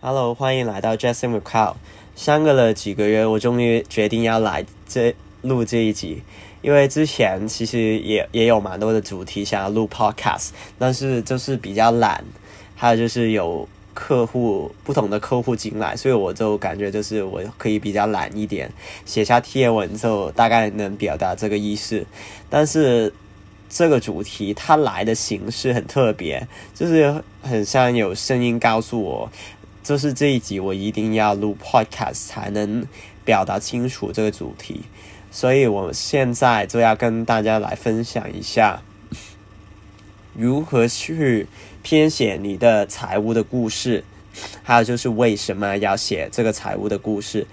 Hello，欢迎来到 Justin with Cow。相隔了几个月，我终于决定要来这录这一集，因为之前其实也也有蛮多的主题想要录 Podcast，但是就是比较懒，还有就是有客户不同的客户进来，所以我就感觉就是我可以比较懒一点，写下贴文就大概能表达这个意思，但是。这个主题它来的形式很特别，就是很像有声音告诉我。就是这一集，我一定要录 podcast 才能表达清楚这个主题，所以我现在就要跟大家来分享一下，如何去编写你的财务的故事，还有就是为什么要写这个财务的故事。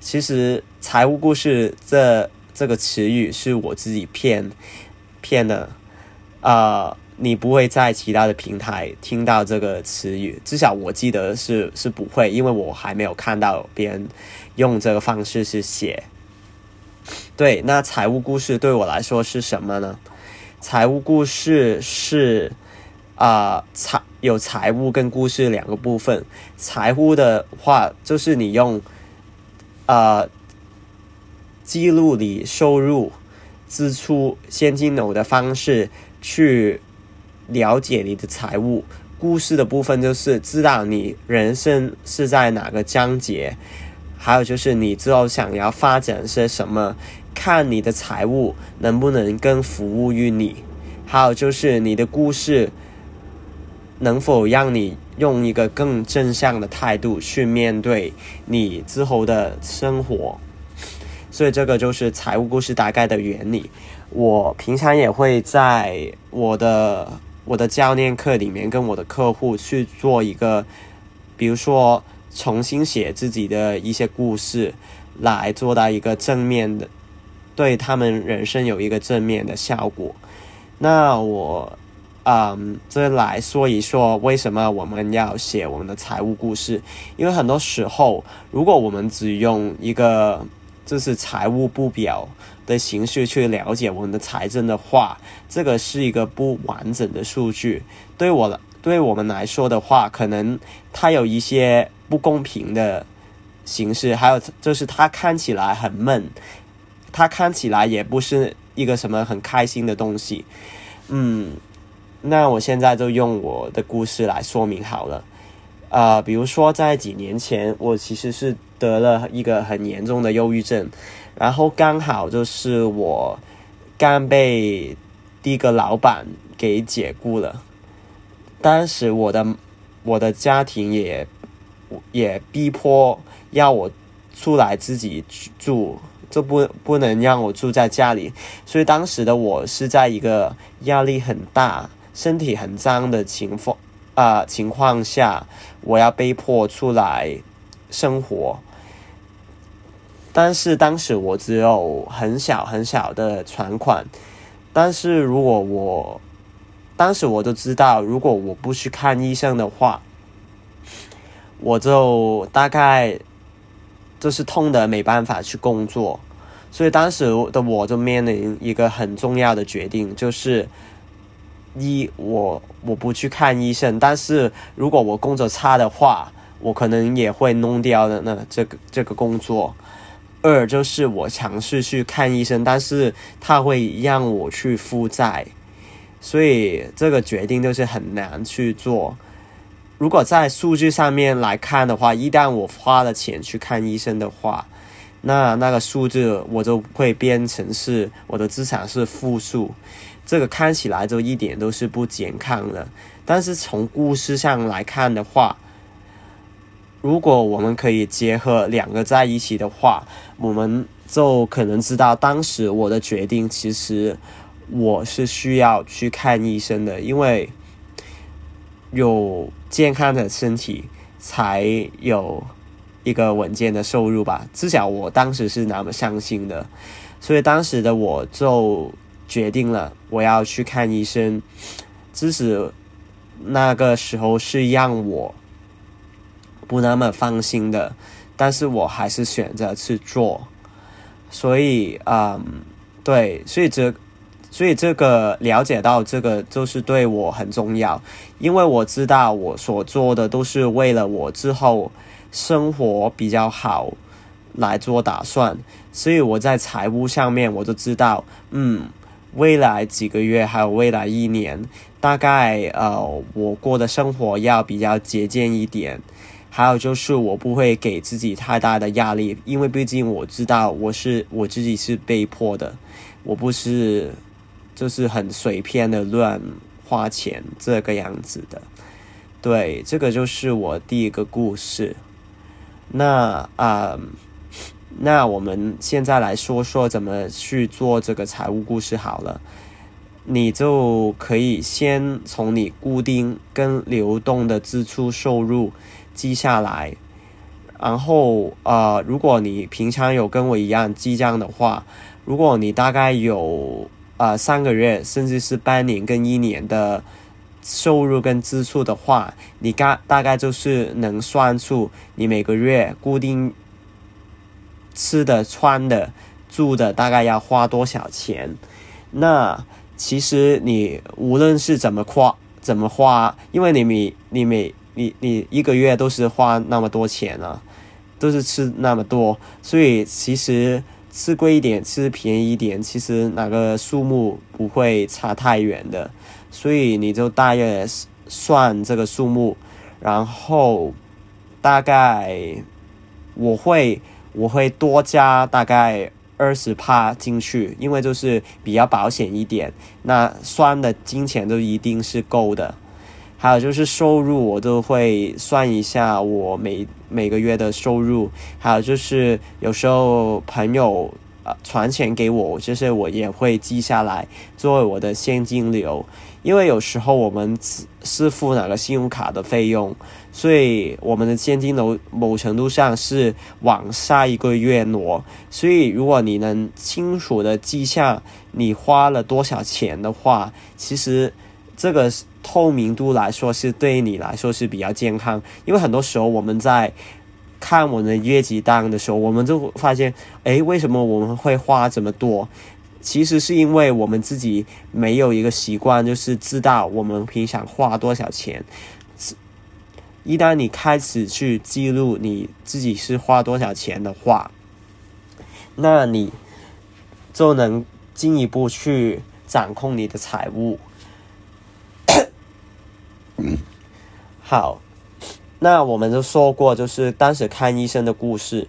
其实“财务故事”这这个词语是我自己骗骗的，啊。你不会在其他的平台听到这个词语，至少我记得是是不会，因为我还没有看到别人用这个方式去写。对，那财务故事对我来说是什么呢？财务故事是啊财有财务跟故事两个部分。财务的话，就是你用呃记录你收入、支出、现金流的方式去。了解你的财务故事的部分，就是知道你人生是在哪个章节，还有就是你之后想要发展些什么，看你的财务能不能更服务于你，还有就是你的故事能否让你用一个更正向的态度去面对你之后的生活，所以这个就是财务故事大概的原理。我平常也会在我的。我的教练课里面，跟我的客户去做一个，比如说重新写自己的一些故事，来做到一个正面的，对他们人生有一个正面的效果。那我，嗯，这来说一说为什么我们要写我们的财务故事？因为很多时候，如果我们只用一个就是财务不表。的形式去了解我们的财政的话，这个是一个不完整的数据。对我对我们来说的话，可能它有一些不公平的形式，还有就是它看起来很闷，它看起来也不是一个什么很开心的东西。嗯，那我现在就用我的故事来说明好了。呃，比如说在几年前，我其实是得了一个很严重的忧郁症。然后刚好就是我刚被第一个老板给解雇了，当时我的我的家庭也也逼迫要我出来自己住，就不不能让我住在家里，所以当时的我是在一个压力很大、身体很脏的情况啊情况下，我要被迫出来生活。但是当时我只有很小很小的存款，但是如果我当时我都知道，如果我不去看医生的话，我就大概就是痛的没办法去工作，所以当时的我就面临一个很重要的决定，就是一我我不去看医生，但是如果我工作差的话，我可能也会弄掉的那这个这个工作。二就是我尝试去看医生，但是他会让我去负债，所以这个决定就是很难去做。如果在数据上面来看的话，一旦我花了钱去看医生的话，那那个数字我就会变成是我的资产是负数，这个看起来就一点都是不健康的。但是从故事上来看的话，如果我们可以结合两个在一起的话，我们就可能知道当时我的决定，其实我是需要去看医生的，因为有健康的身体才有一个稳健的收入吧。至少我当时是那么相信的，所以当时的我就决定了我要去看医生。即使那个时候是让我。不那么放心的，但是我还是选择去做，所以，嗯，对，所以这所以这个了解到这个就是对我很重要，因为我知道我所做的都是为了我之后生活比较好来做打算，所以我在财务上面我就知道，嗯，未来几个月还有未来一年，大概呃我过的生活要比较节俭一点。还有就是我不会给自己太大的压力，因为毕竟我知道我是我自己是被迫的，我不是就是很随便的乱花钱这个样子的。对，这个就是我第一个故事。那啊，那我们现在来说说怎么去做这个财务故事好了。你就可以先从你固定跟流动的支出收入。记下来，然后呃，如果你平常有跟我一样记账的话，如果你大概有呃三个月甚至是半年跟一年的收入跟支出的话，你大大概就是能算出你每个月固定吃的、穿的、住的大概要花多少钱。那其实你无论是怎么花怎么花，因为你每你每你你一个月都是花那么多钱啊，都是吃那么多，所以其实吃贵一点，吃便宜一点，其实哪个数目不会差太远的，所以你就大约算这个数目，然后大概我会我会多加大概二十帕进去，因为就是比较保险一点，那算的金钱都一定是够的。还有就是收入，我都会算一下我每每个月的收入。还有就是有时候朋友呃传钱给我，就是我也会记下来作为我的现金流。因为有时候我们是付哪个信用卡的费用，所以我们的现金流某程度上是往下一个月挪。所以如果你能清楚的记下你花了多少钱的话，其实这个。透明度来说是对你来说是比较健康，因为很多时候我们在看我们的业绩单的时候，我们就发现，哎，为什么我们会花这么多？其实是因为我们自己没有一个习惯，就是知道我们平常花多少钱。一旦你开始去记录你自己是花多少钱的话，那你就能进一步去掌控你的财务。好，那我们就说过，就是当时看医生的故事。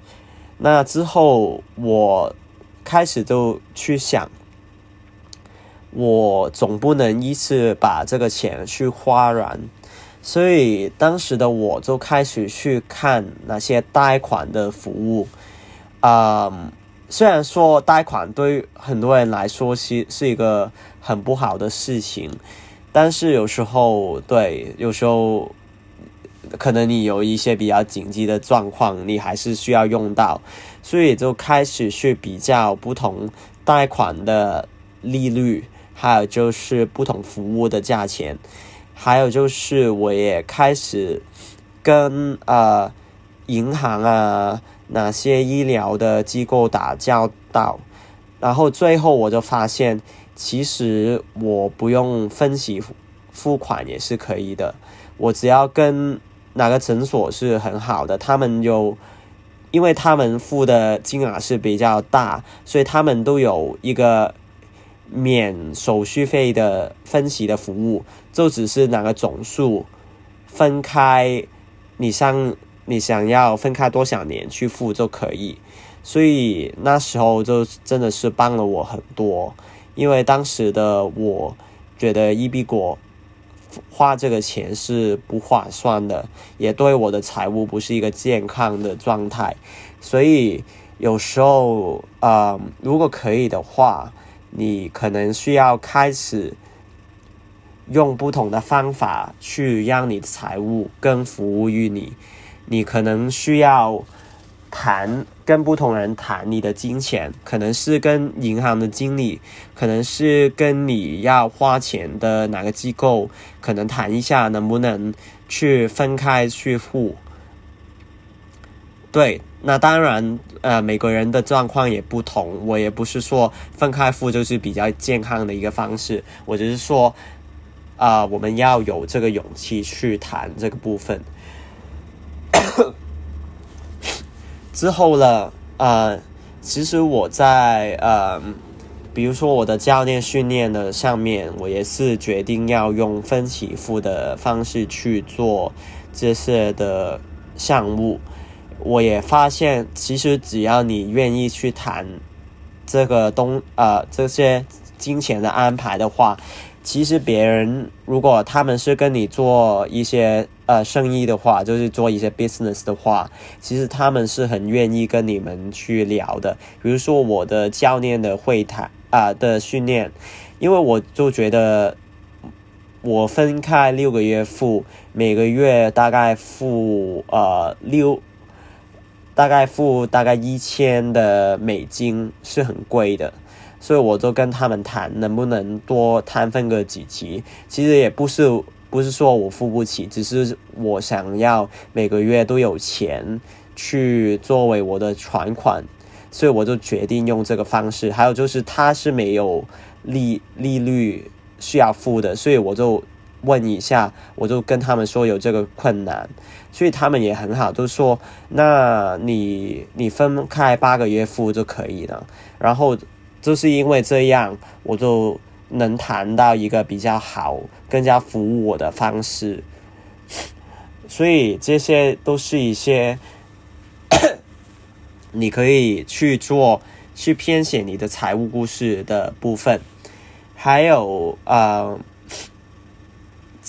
那之后，我开始就去想，我总不能一次把这个钱去花完，所以当时的我就开始去看那些贷款的服务。啊，虽然说贷款对很多人来说是是一个很不好的事情。但是有时候，对，有时候可能你有一些比较紧急的状况，你还是需要用到，所以就开始去比较不同贷款的利率，还有就是不同服务的价钱，还有就是我也开始跟呃银行啊哪些医疗的机构打交道，然后最后我就发现。其实我不用分析付款也是可以的，我只要跟哪个诊所是很好的，他们有，因为他们付的金额是比较大，所以他们都有一个免手续费的分析的服务，就只是哪个总数分开，你想你想要分开多少年去付就可以，所以那时候就真的是帮了我很多。因为当时的我觉得一币果花这个钱是不划算的，也对我的财务不是一个健康的状态，所以有时候啊，如果可以的话，你可能需要开始用不同的方法去让你的财务更服务于你，你可能需要。谈跟不同人谈你的金钱，可能是跟银行的经理，可能是跟你要花钱的哪个机构，可能谈一下能不能去分开去付。对，那当然，呃，每个人的状况也不同，我也不是说分开付就是比较健康的一个方式，我只是说，啊，我们要有这个勇气去谈这个部分。之后呢，呃，其实我在呃，比如说我的教练训练的上面，我也是决定要用分期付的方式去做这些的项目。我也发现，其实只要你愿意去谈这个东呃这些金钱的安排的话，其实别人如果他们是跟你做一些呃生意的话，就是做一些 business 的话，其实他们是很愿意跟你们去聊的。比如说我的教练的会谈啊的训练，因为我就觉得我分开六个月付，每个月大概付呃六。大概付大概一千的美金是很贵的，所以我就跟他们谈能不能多摊分个几期。其实也不是不是说我付不起，只是我想要每个月都有钱去作为我的存款，所以我就决定用这个方式。还有就是它是没有利利率需要付的，所以我就。问一下，我就跟他们说有这个困难，所以他们也很好，都说那你你分开八个月付就可以了。然后就是因为这样，我就能谈到一个比较好、更加服务我的方式。所以这些都是一些 你可以去做、去编写你的财务故事的部分，还有啊。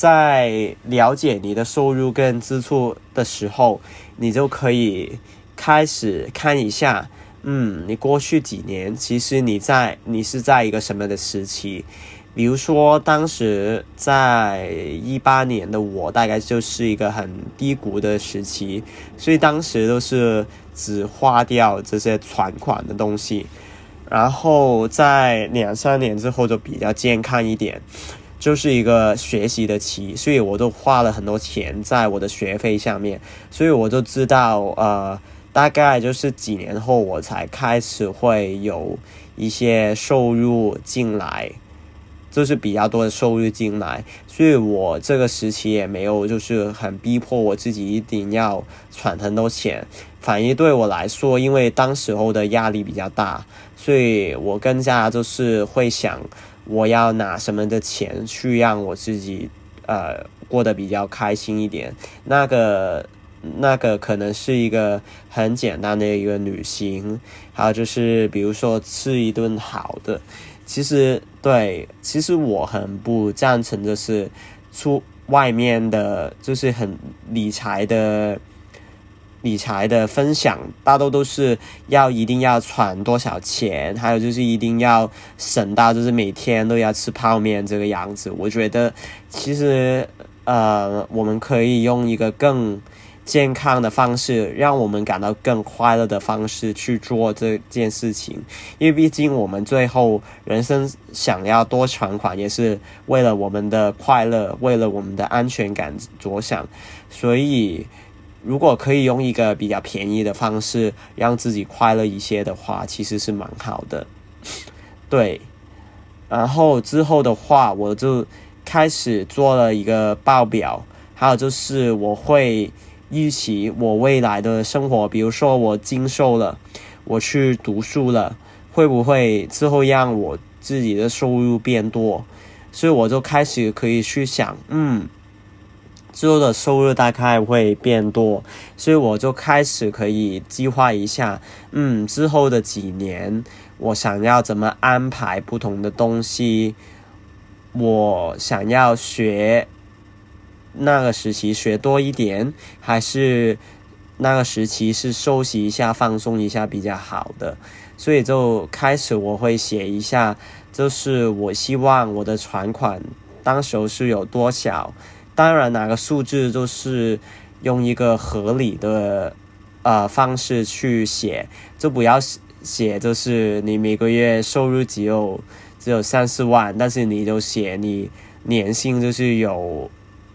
在了解你的收入跟支出的时候，你就可以开始看一下，嗯，你过去几年其实你在你是在一个什么样的时期？比如说，当时在一八年的我，大概就是一个很低谷的时期，所以当时都是只花掉这些存款的东西，然后在两三年之后就比较健康一点。就是一个学习的期，所以我都花了很多钱在我的学费上面，所以我就知道，呃，大概就是几年后我才开始会有一些收入进来，就是比较多的收入进来，所以我这个时期也没有就是很逼迫我自己一定要存很多钱，反而对我来说，因为当时候的压力比较大，所以我更加就是会想。我要拿什么的钱去让我自己呃过得比较开心一点？那个那个可能是一个很简单的一个旅行，还有就是比如说吃一顿好的。其实对，其实我很不赞成就是出外面的，就是很理财的。理财的分享大多都是要一定要存多少钱，还有就是一定要省到就是每天都要吃泡面这个样子。我觉得其实呃，我们可以用一个更健康的方式，让我们感到更快乐的方式去做这件事情。因为毕竟我们最后人生想要多存款，也是为了我们的快乐，为了我们的安全感着想，所以。如果可以用一个比较便宜的方式让自己快乐一些的话，其实是蛮好的。对，然后之后的话，我就开始做了一个报表，还有就是我会预期我未来的生活，比如说我经受了，我去读书了，会不会之后让我自己的收入变多？所以我就开始可以去想，嗯。之后的收入大概会变多，所以我就开始可以计划一下，嗯，之后的几年我想要怎么安排不同的东西，我想要学那个时期学多一点，还是那个时期是休息一下、放松一下比较好的，所以就开始我会写一下，就是我希望我的存款当时候是有多少。当然，哪个数字都是用一个合理的呃方式去写，就不要写就是你每个月收入只有只有三四万，但是你就写你年薪就是有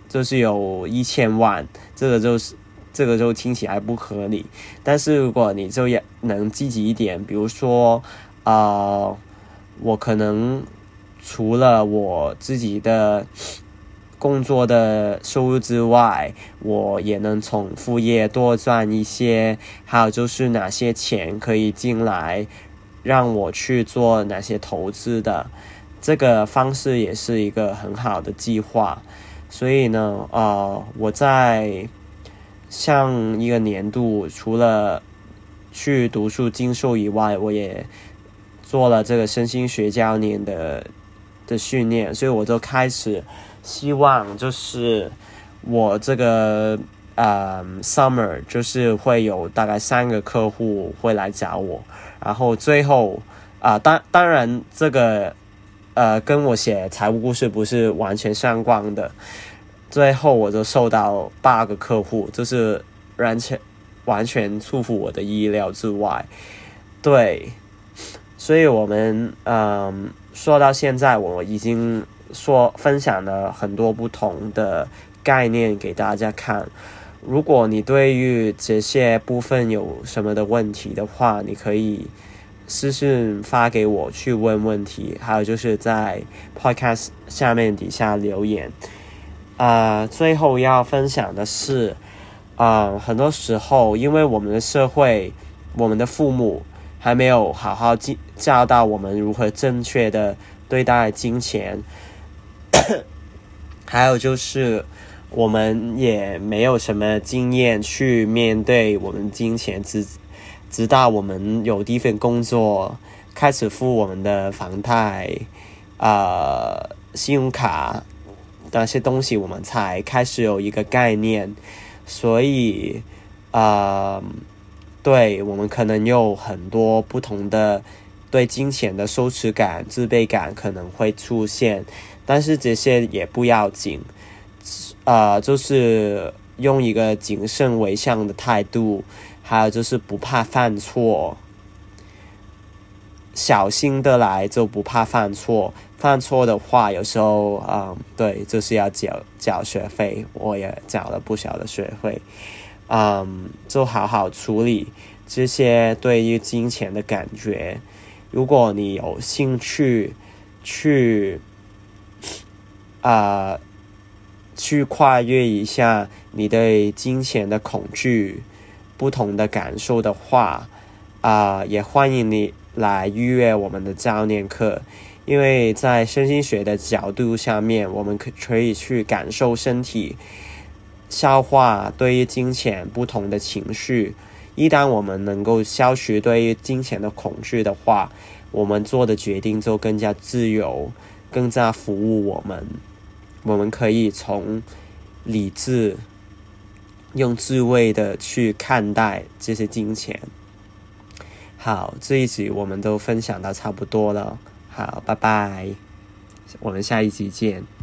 就是有一千万，这个就是这个就听起来不合理。但是如果你就也能积极一点，比如说，啊，我可能除了我自己的工作的收入之外，我也能从副业多赚一些。还有就是哪些钱可以进来，让我去做哪些投资的，这个方式也是一个很好的计划。所以呢，呃，我在上一个年度，除了去读书进修以外，我也做了这个身心学教练的的训练，所以我就开始希望，就是我这个呃 summer 就是会有大概三个客户会来找我，然后最后啊，当当然这个。呃，跟我写财务故事不是完全相关的。最后，我就收到八个客户，就是完全完全出乎我的意料之外。对，所以我们嗯，说到现在，我已经说分享了很多不同的概念给大家看。如果你对于这些部分有什么的问题的话，你可以。私信发给我去问问题，还有就是在 Podcast 下面底下留言。啊，最后要分享的是，啊，很多时候因为我们的社会，我们的父母还没有好好教教导我们如何正确的对待金钱，还有就是我们也没有什么经验去面对我们金钱之。直到我们有第一份工作，开始付我们的房贷、啊信用卡那些东西，我们才开始有一个概念。所以，啊，对我们可能有很多不同的对金钱的羞耻感、自卑感可能会出现，但是这些也不要紧，啊，就是用一个谨慎为上的态度。还有就是不怕犯错，小心的来就不怕犯错。犯错的话，有时候啊，对，就是要缴缴学费。我也缴了不少的学费，嗯，就好好处理这些对于金钱的感觉。如果你有兴趣去啊，去跨越一下你对金钱的恐惧。不同的感受的话，啊，也欢迎你来预约我们的教练课，因为在身心学的角度下面，我们可可以去感受身体，消化对于金钱不同的情绪。一旦我们能够消除对于金钱的恐惧的话，我们做的决定就更加自由，更加服务我们。我们可以从理智。用智慧的去看待这些金钱。好，这一集我们都分享到差不多了。好，拜拜，我们下一集见。